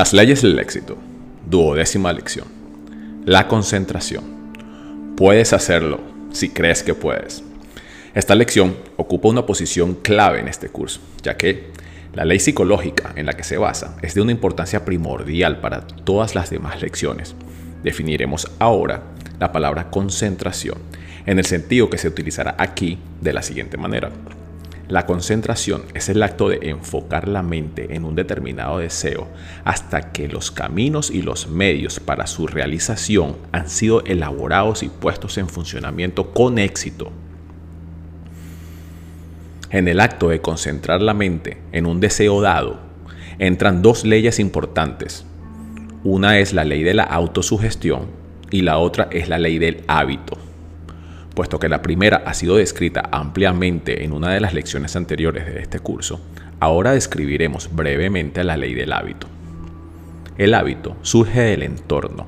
Las leyes del éxito. Duodécima lección. La concentración. Puedes hacerlo si crees que puedes. Esta lección ocupa una posición clave en este curso, ya que la ley psicológica en la que se basa es de una importancia primordial para todas las demás lecciones. Definiremos ahora la palabra concentración en el sentido que se utilizará aquí de la siguiente manera. La concentración es el acto de enfocar la mente en un determinado deseo hasta que los caminos y los medios para su realización han sido elaborados y puestos en funcionamiento con éxito. En el acto de concentrar la mente en un deseo dado, entran dos leyes importantes. Una es la ley de la autosugestión y la otra es la ley del hábito puesto que la primera ha sido descrita ampliamente en una de las lecciones anteriores de este curso, ahora describiremos brevemente la ley del hábito. El hábito surge del entorno,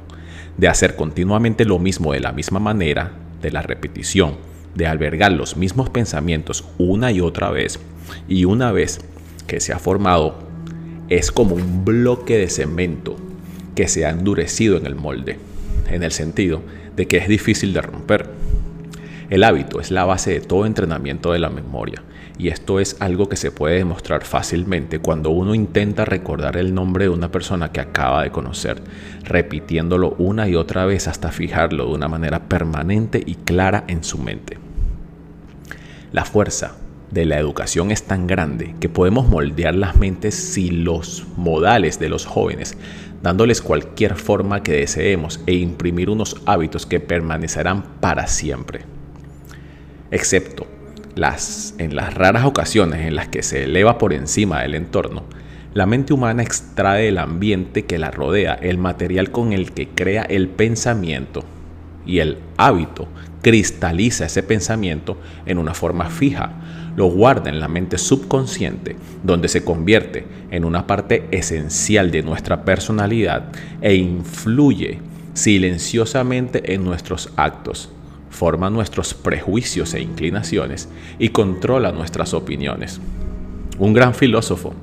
de hacer continuamente lo mismo de la misma manera, de la repetición, de albergar los mismos pensamientos una y otra vez, y una vez que se ha formado, es como un bloque de cemento que se ha endurecido en el molde, en el sentido de que es difícil de romper el hábito es la base de todo entrenamiento de la memoria y esto es algo que se puede demostrar fácilmente cuando uno intenta recordar el nombre de una persona que acaba de conocer, repitiéndolo una y otra vez hasta fijarlo de una manera permanente y clara en su mente. La fuerza de la educación es tan grande que podemos moldear las mentes si los modales de los jóvenes, dándoles cualquier forma que deseemos e imprimir unos hábitos que permanecerán para siempre excepto en las raras ocasiones en las que se eleva por encima del entorno, la mente humana extrae del ambiente que la rodea el material con el que crea el pensamiento y el hábito cristaliza ese pensamiento en una forma fija, lo guarda en la mente subconsciente, donde se convierte en una parte esencial de nuestra personalidad e influye silenciosamente en nuestros actos, forma nuestros prejuicios e inclinaciones y controla nuestras opiniones. Un gran filósofo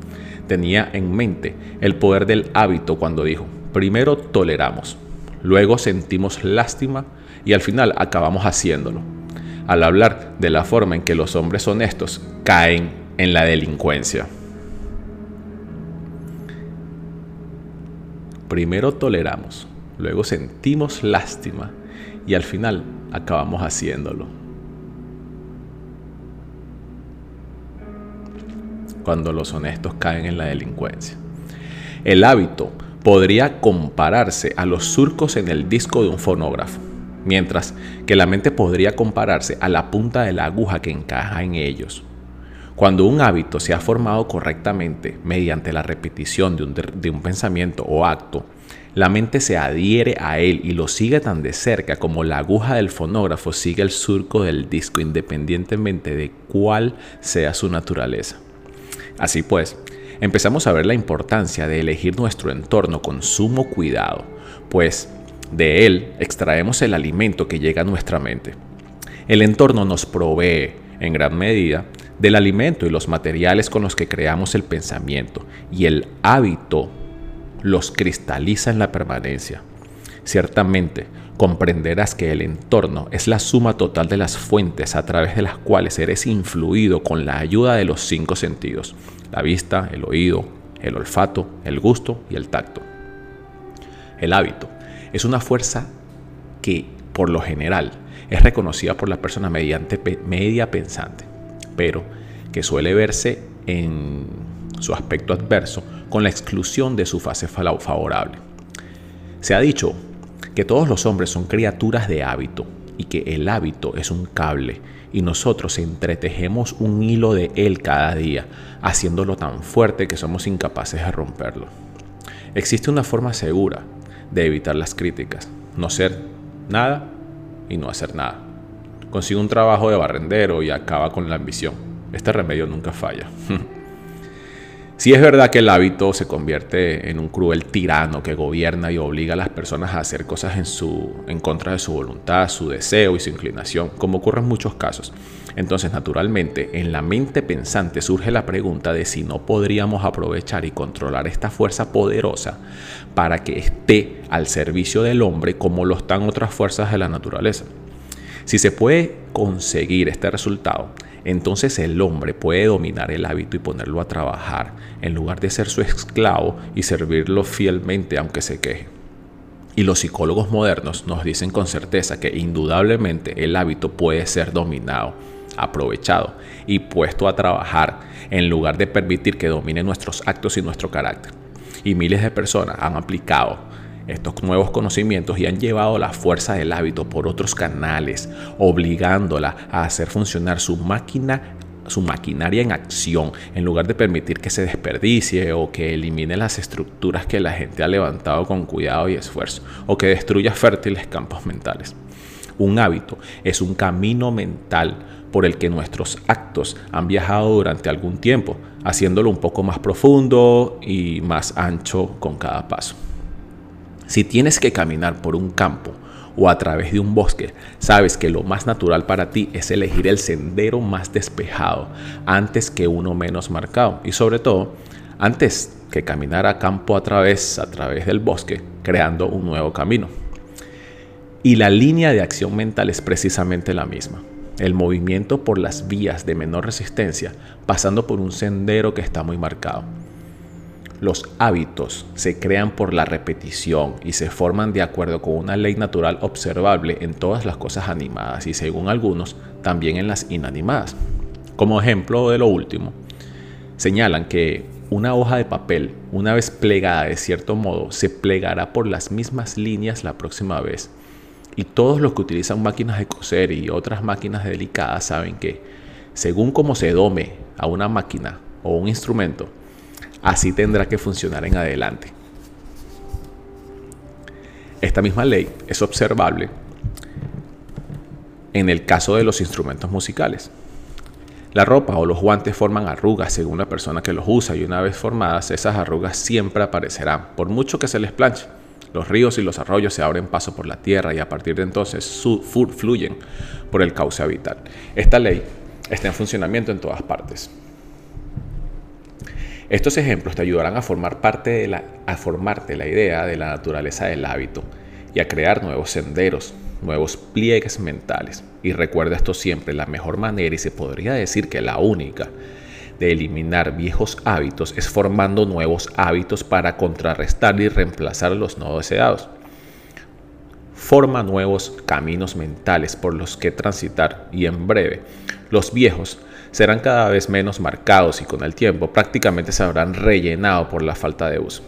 tenía en mente el poder del hábito cuando dijo, primero toleramos, luego sentimos lástima y al final acabamos haciéndolo. Al hablar de la forma en que los hombres honestos caen en la delincuencia. Primero toleramos, luego sentimos lástima y al final acabamos haciéndolo. Cuando los honestos caen en la delincuencia. El hábito podría compararse a los surcos en el disco de un fonógrafo, mientras que la mente podría compararse a la punta de la aguja que encaja en ellos. Cuando un hábito se ha formado correctamente mediante la repetición de un, pensamiento o acto, la mente se adhiere a él y lo sigue tan de cerca como la aguja del fonógrafo sigue el surco del disco independientemente de cuál sea su naturaleza. Así pues, empezamos a ver la importancia de elegir nuestro entorno con sumo cuidado, pues de él extraemos el alimento que llega a nuestra mente. El entorno nos provee, en gran medida, del alimento y los materiales con los que creamos el pensamiento, y el hábito los cristaliza en la permanencia. Ciertamente, comprenderás que el entorno es la suma total de las fuentes a través de las cuales eres influido con la ayuda de los cinco sentidos, la vista, el oído, el olfato, el gusto y el tacto. El hábito es una fuerza que, por lo general, es reconocida por la persona mediante media pensante, pero que suele verse en su aspecto adverso con la exclusión de su fase favorable. Se ha dicho que todos los hombres son criaturas de hábito y que el hábito es un cable y nosotros entretejemos un hilo de él cada día, haciéndolo tan fuerte que somos incapaces de romperlo. Existe una forma segura de evitar las críticas, no ser nada y no hacer nada. Consigue un trabajo de barrendero y acaba con la ambición. Este remedio nunca falla. Si es verdad que el hábito se convierte en un cruel tirano que gobierna y obliga a las personas a hacer cosas en, su, en contra de su voluntad, su deseo y su inclinación, como ocurre en muchos casos. Entonces, naturalmente, en la mente pensante surge la pregunta de si no podríamos aprovechar y controlar esta fuerza poderosa para que esté al servicio del hombre como lo están otras fuerzas de la naturaleza. Si se puede conseguir este resultado, entonces el hombre puede dominar el hábito y ponerlo a trabajar, en lugar de ser su esclavo y servirlo fielmente aunque se queje. Y los psicólogos modernos nos dicen con certeza que indudablemente el hábito puede ser dominado, aprovechado y puesto a trabajar en lugar de permitir que domine nuestros actos y nuestro carácter. Y miles de personas han aplicado estos nuevos conocimientos y han llevado la fuerza del hábito por otros canales, obligándola a hacer funcionar su máquina su maquinaria en acción en lugar de permitir que se desperdicie o que elimine las estructuras que la gente ha levantado con cuidado y esfuerzo o que destruya fértiles campos mentales. Un hábito es un camino mental por el que nuestros actos han viajado durante algún tiempo, haciéndolo un poco más profundo y más ancho con cada paso. Si tienes que caminar por un campo o a través de un bosque, sabes que lo más natural para ti es elegir el sendero más despejado antes que uno menos marcado y sobre todo antes que caminar a campo a través a través del bosque creando un nuevo camino. Y la línea de acción mental es precisamente la misma. El movimiento por las vías de menor resistencia pasando por un sendero que está muy marcado. Los hábitos se crean por la repetición y se forman de acuerdo con una ley natural observable en todas las cosas animadas y según algunos también en las inanimadas. Como ejemplo de lo último, señalan que una hoja de papel, una vez plegada de cierto modo, se plegará por las mismas líneas la próxima vez. Y todos los que utilizan máquinas de coser y otras máquinas delicadas saben que, según como se dome a una máquina o un instrumento, Así tendrá que funcionar en adelante. Esta misma ley es observable en el caso de los instrumentos musicales. La ropa o los guantes forman arrugas según la persona que los usa y una vez formadas esas arrugas siempre aparecerán, por mucho que se les planche. Los ríos y los arroyos se abren paso por la tierra y a partir de entonces fluyen por el cauce vital. Esta ley está en funcionamiento en todas partes. Estos ejemplos te ayudarán a formar parte de la, a formarte la idea de la naturaleza del hábito y a crear nuevos senderos, nuevos pliegues mentales. Y recuerda esto siempre, la mejor manera, y se podría decir que la única, de eliminar viejos hábitos es formando nuevos hábitos para contrarrestar y reemplazar los no deseados. Forma nuevos caminos mentales por los que transitar y en breve los viejos serán cada vez menos marcados y con el tiempo prácticamente se habrán rellenado por la falta de uso.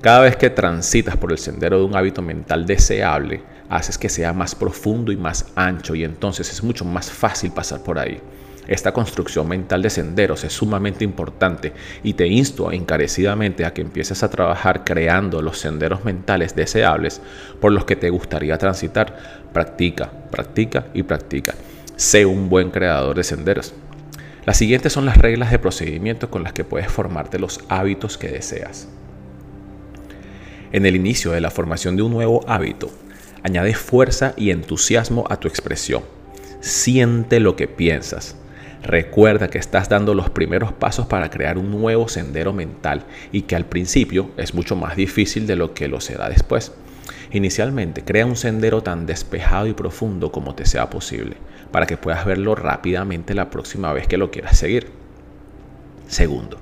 Cada vez que transitas por el sendero de un hábito mental deseable, haces que sea más profundo y más ancho y entonces es mucho más fácil pasar por ahí. Esta construcción mental de senderos es sumamente importante y te insto encarecidamente a que empieces a trabajar creando los senderos mentales deseables por los que te gustaría transitar. Practica, practica y practica. Sé un buen creador de senderos. Las siguientes son las reglas de procedimiento con las que puedes formarte los hábitos que deseas. En el inicio de la formación de un nuevo hábito, añade fuerza y entusiasmo a tu expresión. Siente lo que piensas. Recuerda que estás dando los primeros pasos para crear un nuevo sendero mental y que al principio es mucho más difícil de lo que lo será después. Inicialmente, crea un sendero tan despejado y profundo como te sea posible, para que puedas verlo rápidamente la próxima vez que lo quieras seguir. Segundo,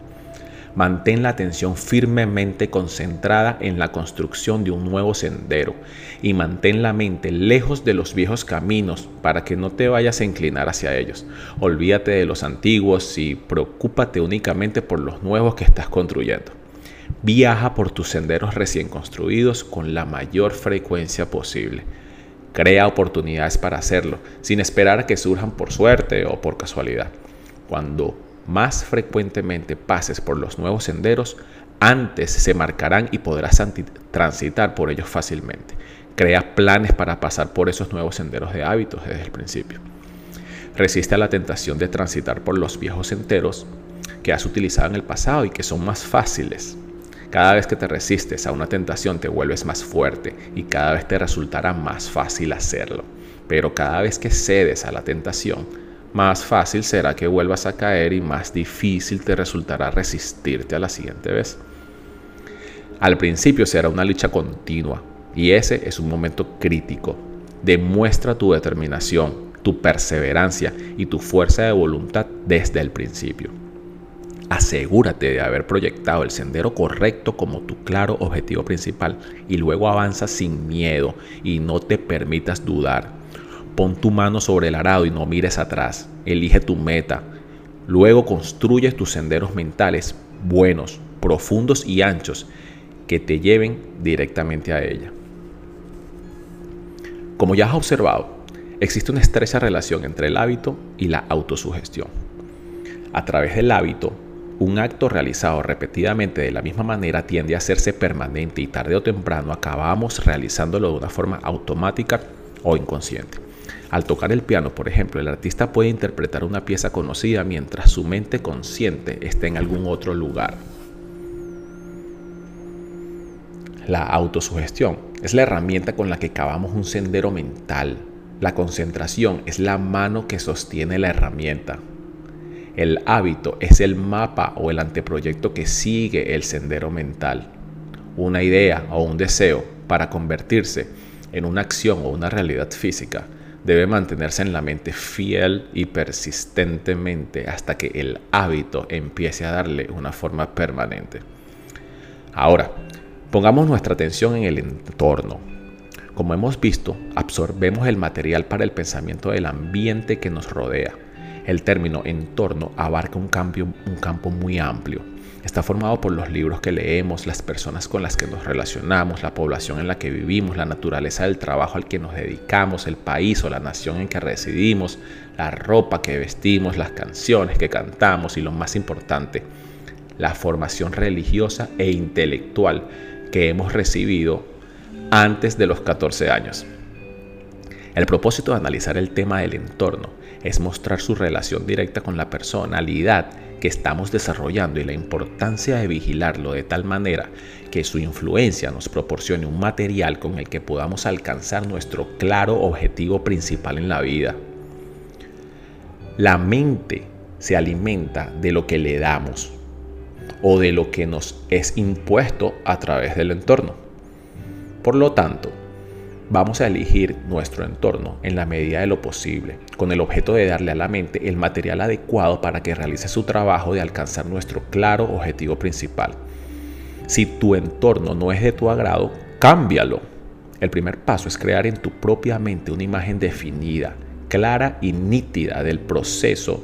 mantén la atención firmemente concentrada en la construcción de un nuevo sendero y mantén la mente lejos de los viejos caminos para que no te vayas a inclinar hacia ellos. Olvídate de los antiguos y preocúpate únicamente por los nuevos que estás construyendo. Viaja por tus senderos recién construidos con la mayor frecuencia posible. Crea oportunidades para hacerlo, sin esperar a que surjan por suerte o por casualidad. Cuando más frecuentemente pases por los nuevos senderos, antes se marcarán y podrás transitar por ellos fácilmente. Crea planes para pasar por esos nuevos senderos de hábitos desde el principio. Resiste a la tentación de transitar por los viejos senderos que has utilizado en el pasado y que son más fáciles. Cada vez que te resistes a una tentación te vuelves más fuerte y cada vez te resultará más fácil hacerlo. Pero cada vez que cedes a la tentación, más fácil será que vuelvas a caer y más difícil te resultará resistirte a la siguiente vez. Al principio será una lucha continua y ese es un momento crítico. Demuestra tu determinación, tu perseverancia y tu fuerza de voluntad desde el principio. Asegúrate de haber proyectado el sendero correcto como tu claro objetivo principal y luego avanza sin miedo y no te permitas dudar. Pon tu mano sobre el arado y no mires atrás. Elige tu meta. Luego construye tus senderos mentales buenos, profundos y anchos que te lleven directamente a ella. Como ya has observado, existe una estrecha relación entre el hábito y la autosugestión. A través del hábito, un acto realizado repetidamente de la misma manera tiende a hacerse permanente y tarde o temprano acabamos realizándolo de una forma automática o inconsciente. Al tocar el piano, por ejemplo, el artista puede interpretar una pieza conocida mientras su mente consciente está en algún otro lugar. La autosugestión es la herramienta con la que cavamos un sendero mental. La concentración es la mano que sostiene la herramienta. El hábito es el mapa o el anteproyecto que sigue el sendero mental. Una idea o un deseo para convertirse en una acción o una realidad física debe mantenerse en la mente fiel y persistentemente hasta que el hábito empiece a darle una forma permanente. Ahora, pongamos nuestra atención en el entorno. Como hemos visto, absorbemos el material para el pensamiento del ambiente que nos rodea el término entorno abarca un, cambio, un campo muy amplio. Está formado por los libros que leemos, las personas con las que nos relacionamos, la población en la que vivimos, la naturaleza del trabajo al que nos dedicamos, el país o la nación en que residimos, la ropa que vestimos, las canciones que cantamos y lo más importante, la formación religiosa e intelectual que hemos recibido antes de los 14 años. El propósito de analizar el tema del entorno es mostrar su relación directa con la personalidad que estamos desarrollando y la importancia de vigilarlo de tal manera que su influencia nos proporcione un material con el que podamos alcanzar nuestro claro objetivo principal en la vida. La mente se alimenta de lo que le damos o de lo que nos es impuesto a través del entorno. Por lo tanto, Vamos a elegir nuestro entorno en la medida de lo posible, con el objeto de darle a la mente el material adecuado para que realice su trabajo de alcanzar nuestro claro objetivo principal. Si tu entorno no es de tu agrado, cámbialo. El primer paso es crear en tu propia mente una imagen definida, clara y nítida del proceso,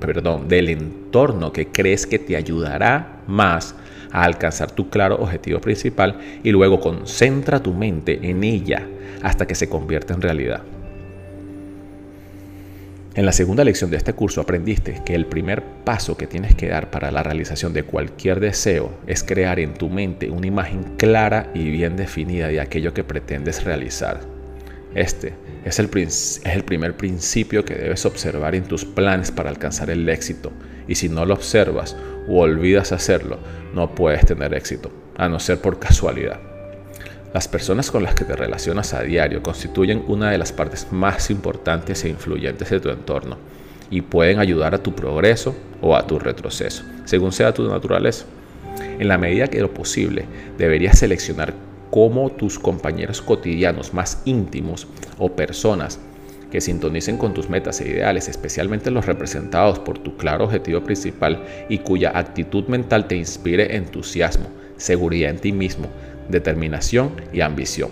perdón, del entorno que crees que te ayudará más a alcanzar tu claro objetivo principal y luego concentra tu mente en ella hasta que se convierta en realidad. En la segunda lección de este curso aprendiste que el primer paso que tienes que dar para la realización de cualquier deseo es crear en tu mente una imagen clara y bien definida de aquello que pretendes realizar. Este es el, es el primer principio que debes observar en tus planes para alcanzar el éxito y si no lo observas o olvidas hacerlo, no puedes tener éxito, a no ser por casualidad. Las personas con las que te relacionas a diario constituyen una de las partes más importantes e influyentes de tu entorno y pueden ayudar a tu progreso o a tu retroceso, según sea tu naturaleza. En la medida que lo posible, deberías seleccionar cómo tus compañeros cotidianos más íntimos o personas que sintonicen con tus metas e ideales, especialmente los representados por tu claro objetivo principal y cuya actitud mental te inspire entusiasmo, seguridad en ti mismo, determinación y ambición.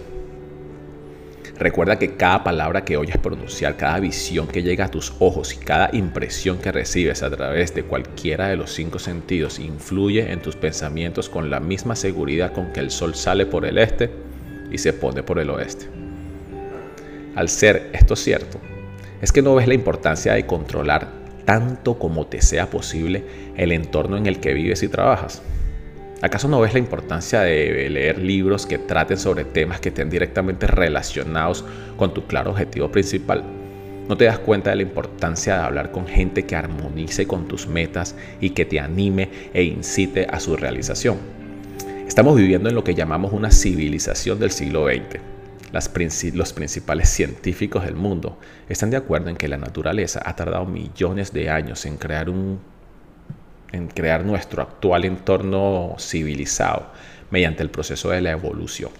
Recuerda que cada palabra que oyes pronunciar, cada visión que llega a tus ojos y cada impresión que recibes a través de cualquiera de los cinco sentidos influye en tus pensamientos con la misma seguridad con que el sol sale por el este y se pone por el oeste. Al ser esto cierto, es que no ves la importancia de controlar tanto como te sea posible el entorno en el que vives y trabajas. ¿Acaso no ves la importancia de leer libros que traten sobre temas que estén directamente relacionados con tu claro objetivo principal? No te das cuenta de la importancia de hablar con gente que armonice con tus metas y que te anime e incite a su realización. Estamos viviendo en lo que llamamos una civilización del siglo XX. Los principales científicos del mundo están de acuerdo en que la naturaleza ha tardado millones de años en crear, un, en crear nuestro actual entorno civilizado mediante el proceso de la evolución.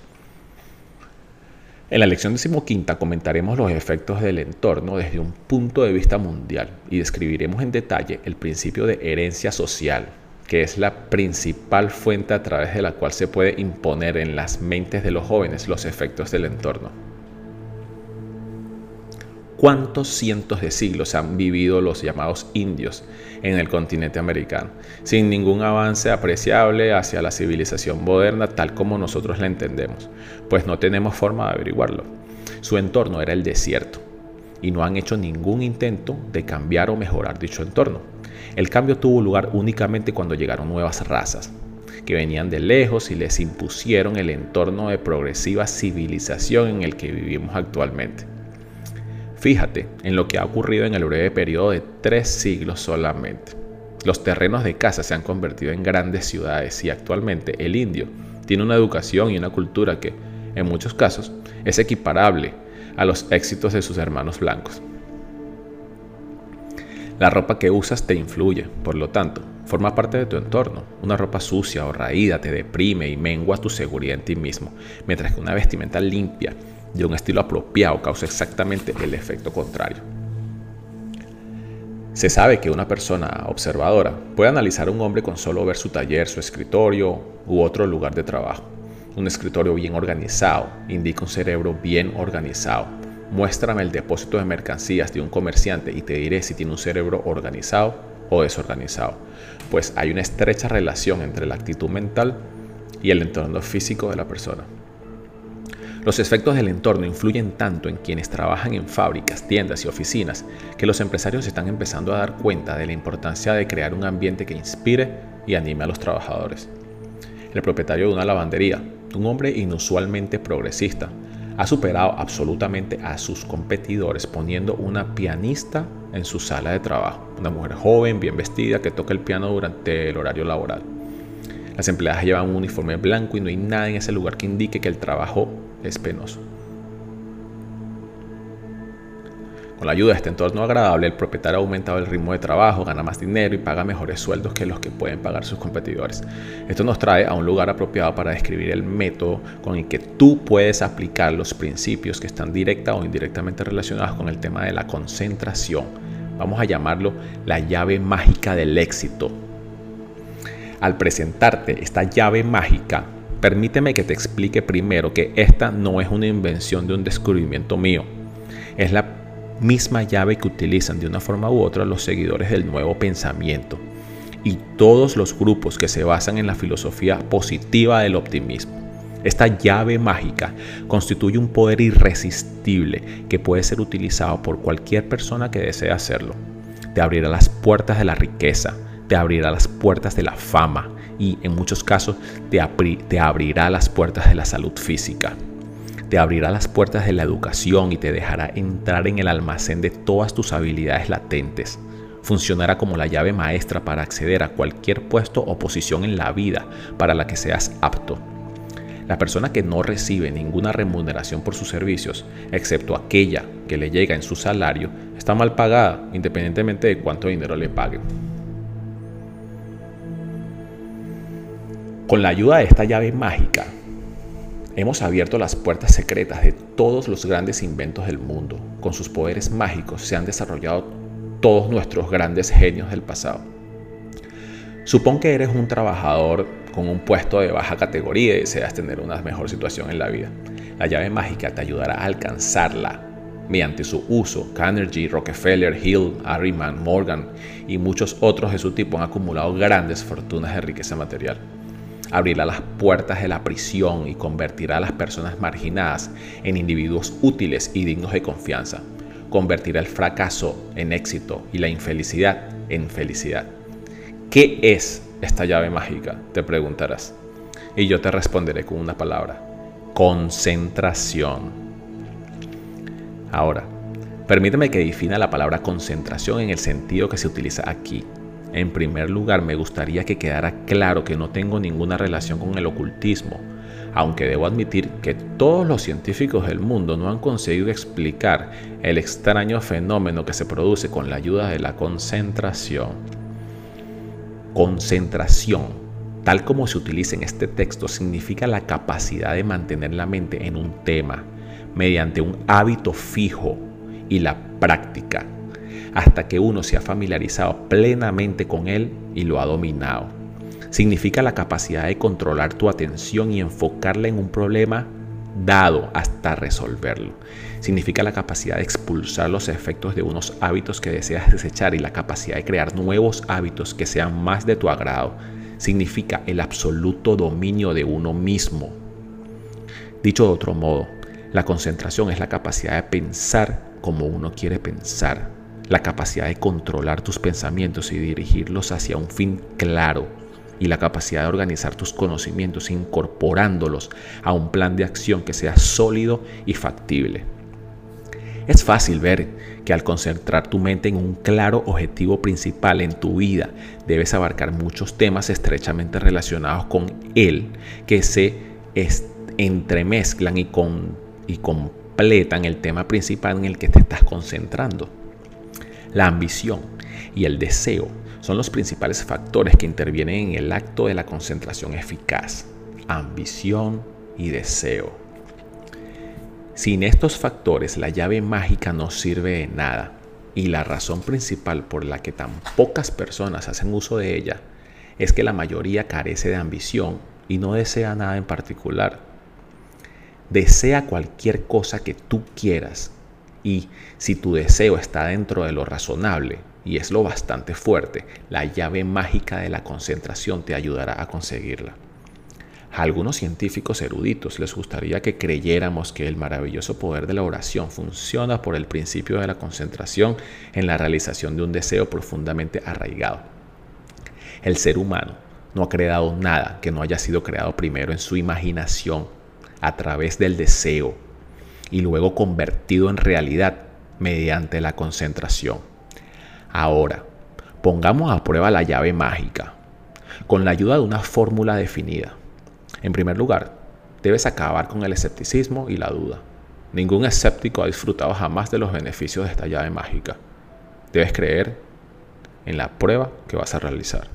En la lección decimoquinta comentaremos los efectos del entorno desde un punto de vista mundial y describiremos en detalle el principio de herencia social, que es la principal fuente a través de la cual se puede imponer en las mentes de los jóvenes los efectos del entorno. ¿Cuántos cientos de siglos han vivido los llamados indios en el continente americano, sin ningún avance apreciable hacia la civilización moderna tal como nosotros la entendemos? Pues no tenemos forma de averiguarlo. Su entorno era el desierto y no han hecho ningún intento de cambiar o mejorar dicho entorno. El cambio tuvo lugar únicamente cuando llegaron nuevas razas, que venían de lejos y les impusieron el entorno de progresiva civilización en el que vivimos actualmente. Fíjate en lo que ha ocurrido en el breve periodo de tres siglos solamente. Los terrenos de caza se han convertido en grandes ciudades y actualmente el indio tiene una educación y una cultura que, en muchos casos, es equiparable a los éxitos de sus hermanos blancos. La ropa que usas te influye, por lo tanto, forma parte de tu entorno. Una ropa sucia o raída te deprime y mengua tu seguridad en ti mismo, mientras que una vestimenta limpia de un estilo apropiado causa exactamente el efecto contrario. Se sabe que una persona observadora puede analizar a un hombre con solo ver su taller, su escritorio u otro lugar de trabajo. Un escritorio bien organizado indica un cerebro bien organizado. Muéstrame el depósito de mercancías de un comerciante y te diré si tiene un cerebro organizado o desorganizado, pues hay una estrecha relación entre la actitud mental y el entorno físico de la persona. Los efectos del entorno influyen tanto en quienes trabajan en fábricas, tiendas y oficinas que los empresarios están empezando a dar cuenta de la importancia de crear un ambiente que inspire y anime a los trabajadores. El propietario de una lavandería, un hombre inusualmente progresista, ha superado absolutamente a sus competidores poniendo una pianista en su sala de trabajo, una mujer joven, bien vestida, que toca el piano durante el horario laboral. Las empleadas llevan un uniforme blanco y no hay nada en ese lugar que indique que el trabajo es penoso. Con la ayuda de este entorno agradable, el propietario ha aumentado el ritmo de trabajo, gana más dinero y paga mejores sueldos que los que pueden pagar sus competidores. Esto nos trae a un lugar apropiado para describir el método con el que tú puedes aplicar los principios que están directa o indirectamente relacionados con el tema de la concentración. Vamos a llamarlo la llave mágica del éxito. Al presentarte esta llave mágica, Permíteme que te explique primero que esta no es una invención de un descubrimiento mío. Es la misma llave que utilizan de una forma u otra los seguidores del nuevo pensamiento y todos los grupos que se basan en la filosofía positiva del optimismo. Esta llave mágica constituye un poder irresistible que puede ser utilizado por cualquier persona que desee hacerlo. Te abrirá las puertas de la riqueza, te abrirá las puertas de la fama y en muchos casos te, te abrirá las puertas de la salud física. Te abrirá las puertas de la educación y te dejará entrar en el almacén de todas tus habilidades latentes. Funcionará como la llave maestra para acceder a cualquier puesto o posición en la vida para la que seas apto. La persona que no recibe ninguna remuneración por sus servicios, excepto aquella que le llega en su salario, está mal pagada independientemente de cuánto dinero le paguen. Con la ayuda de esta llave mágica, hemos abierto las puertas secretas de todos los grandes inventos del mundo. Con sus poderes mágicos se han desarrollado todos nuestros grandes genios del pasado. Supón que eres un trabajador con un puesto de baja categoría y deseas tener una mejor situación en la vida. La llave mágica te ayudará a alcanzarla mediante su uso. Carnegie, Rockefeller, Hill, Harriman, Morgan y muchos otros de su tipo han acumulado grandes fortunas de riqueza material abrirá las puertas de la prisión y convertirá a las personas marginadas en individuos útiles y dignos de confianza. Convertirá el fracaso en éxito y la infelicidad en felicidad. ¿Qué es esta llave mágica? Te preguntarás. Y yo te responderé con una palabra. Concentración. Ahora, Permíteme que defina la palabra concentración en el sentido que se utiliza aquí. En primer lugar, me gustaría que quedara claro que no tengo ninguna relación con el ocultismo, aunque debo admitir que todos los científicos del mundo no han conseguido explicar el extraño fenómeno que se produce con la ayuda de la concentración. Concentración, tal como se utiliza en este texto, significa la capacidad de mantener la mente en un tema mediante un hábito fijo y la práctica hasta que uno se ha familiarizado plenamente con él y lo ha dominado. Significa la capacidad de controlar tu atención y enfocarla en un problema dado hasta resolverlo. Significa la capacidad de expulsar los efectos de unos hábitos que deseas desechar y la capacidad de crear nuevos hábitos que sean más de tu agrado. Significa el absoluto dominio de uno mismo. Dicho de otro modo, la concentración es la capacidad de pensar como uno quiere pensar, la capacidad de controlar tus pensamientos y dirigirlos hacia un fin claro y la capacidad de organizar tus conocimientos incorporándolos a un plan de acción que sea sólido y factible. Es fácil ver que al concentrar tu mente en un claro objetivo principal en tu vida, debes abarcar muchos temas estrechamente relacionados con él que se entremezclan y, y completan el tema principal en el que te estás concentrando. La ambición y el deseo son los principales factores que intervienen en el acto de la concentración eficaz. Ambición y deseo. Sin estos factores la llave mágica no sirve de nada y la razón principal por la que tan pocas personas hacen uso de ella es que la mayoría carece de ambición y no desea nada en particular. Desea cualquier cosa que tú quieras y si tu deseo está dentro de lo razonable y es lo bastante fuerte, la llave mágica de la concentración te ayudará a conseguirla. A algunos científicos eruditos les gustaría que creyéramos que el maravilloso poder de la oración funciona por el principio de la concentración en la realización de un deseo profundamente arraigado. El ser humano no ha creado nada que no haya sido creado primero en su imaginación, a través del deseo, y luego convertido en realidad mediante la concentración. Ahora, pongamos a prueba la llave mágica con la ayuda de una fórmula definida. En primer lugar, debes acabar con el escepticismo y la duda. Ningún escéptico ha disfrutado jamás de los beneficios de esta llave mágica. Debes creer en la prueba que vas a realizar.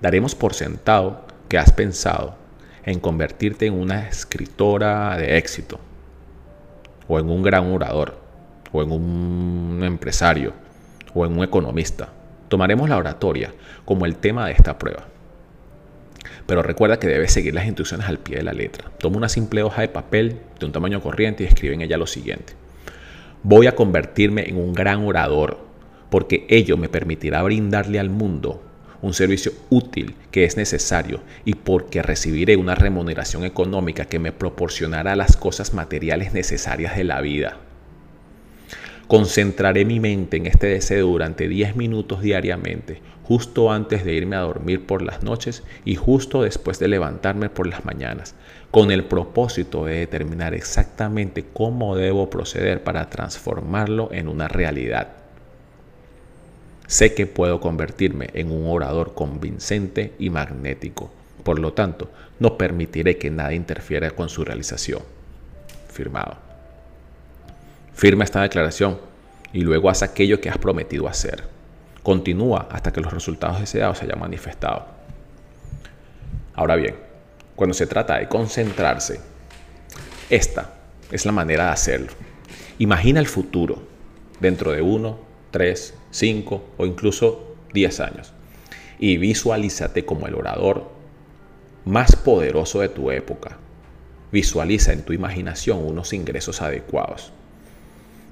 Daremos por sentado que has pensado en convertirte en una escritora de éxito, o en un gran orador, o en un empresario, o en un economista. Tomaremos la oratoria como el tema de esta prueba. Pero recuerda que debes seguir las instrucciones al pie de la letra. Toma una simple hoja de papel de un tamaño corriente y escribe en ella lo siguiente. Voy a convertirme en un gran orador porque ello me permitirá brindarle al mundo un servicio útil que es necesario y porque recibiré una remuneración económica que me proporcionará las cosas materiales necesarias de la vida. Concentraré mi mente en este deseo durante 10 minutos diariamente, justo antes de irme a dormir por las noches y justo después de levantarme por las mañanas, con el propósito de determinar exactamente cómo debo proceder para transformarlo en una realidad. Sé que puedo convertirme en un orador convincente y magnético. Por lo tanto, no permitiré que nada interfiera con su realización. Firmado. Firma esta declaración y luego haz aquello que has prometido hacer. Continúa hasta que los resultados deseados se hayan manifestado. Ahora bien, cuando se trata de concentrarse, esta es la manera de hacerlo. Imagina el futuro dentro de uno, tres, 5 o incluso 10 años. Y visualízate como el orador más poderoso de tu época. Visualiza en tu imaginación unos ingresos adecuados.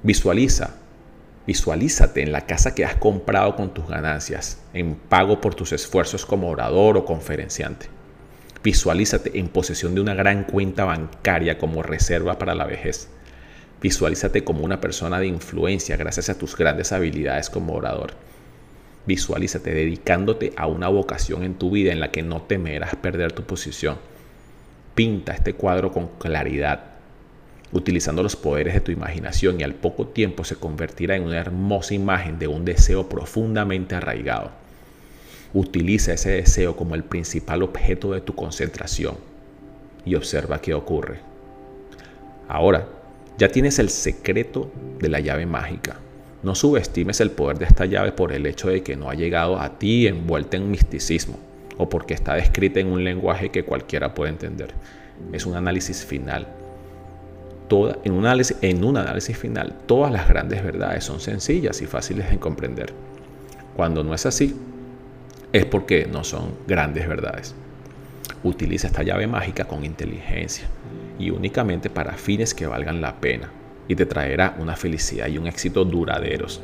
Visualiza, visualízate en la casa que has comprado con tus ganancias, en pago por tus esfuerzos como orador o conferenciante. Visualízate en posesión de una gran cuenta bancaria como reserva para la vejez. Visualízate como una persona de influencia gracias a tus grandes habilidades como orador. Visualízate dedicándote a una vocación en tu vida en la que no temerás perder tu posición. Pinta este cuadro con claridad. utilizando los poderes de tu imaginación y al poco tiempo se convertirá en una hermosa imagen de un deseo profundamente arraigado. Utiliza ese deseo como el principal objeto de tu concentración y observa qué ocurre. Ahora, ya tienes el secreto de la llave mágica. No subestimes el poder de esta llave por el hecho de que no ha llegado a ti envuelta en misticismo o porque está descrita en un lenguaje que cualquiera puede entender. Es un análisis final. Toda, en, un análisis, en un análisis final, todas las grandes verdades son sencillas y fáciles de comprender. Cuando no es así, es porque no son grandes verdades. Utiliza esta llave mágica con inteligencia y únicamente para fines que valgan la pena y te traerá una felicidad y un éxito duraderos.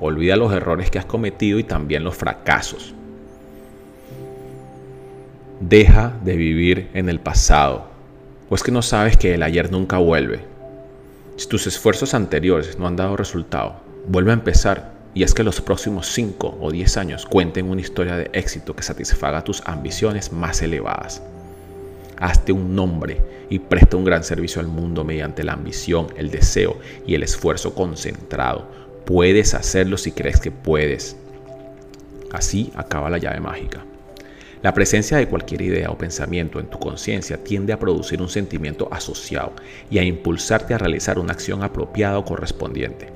Olvida los errores que has cometido y también los fracasos. Deja de vivir en el pasado, o es que no sabes que el ayer nunca vuelve. Si tus esfuerzos anteriores no han dado resultado, vuelve a empezar y es que los próximos 5 o 10 años cuenten una historia de éxito que satisfaga tus ambiciones más elevadas. Hazte un nombre y presta un gran servicio al mundo mediante la ambición, el deseo y el esfuerzo concentrado. Puedes hacerlo si crees que puedes. Así acaba la llave mágica. La presencia de cualquier idea o pensamiento en tu conciencia tiende a producir un sentimiento asociado y a impulsarte a realizar una acción apropiada o correspondiente.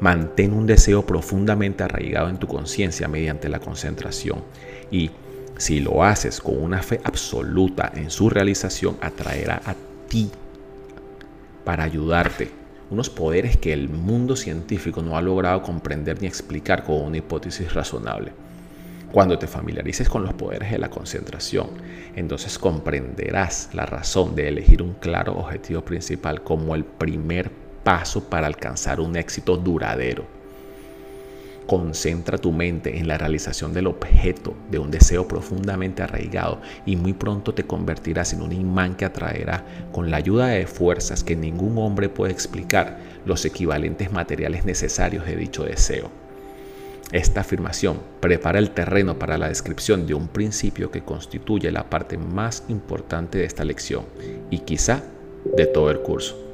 Mantén un deseo profundamente arraigado en tu conciencia mediante la concentración y si lo haces con una fe absoluta en su realización, atraerá a ti para ayudarte unos poderes que el mundo científico no ha logrado comprender ni explicar con una hipótesis razonable. Cuando te familiarices con los poderes de la concentración, entonces comprenderás la razón de elegir un claro objetivo principal como el primer paso para alcanzar un éxito duradero. Concentra tu mente en la realización del objeto de un deseo profundamente arraigado y muy pronto te convertirás en un imán que atraerá con la ayuda de fuerzas que ningún hombre puede explicar los equivalentes materiales necesarios de dicho deseo. Esta afirmación prepara el terreno para la descripción de un principio que constituye la parte más importante de esta lección y quizá de todo el curso.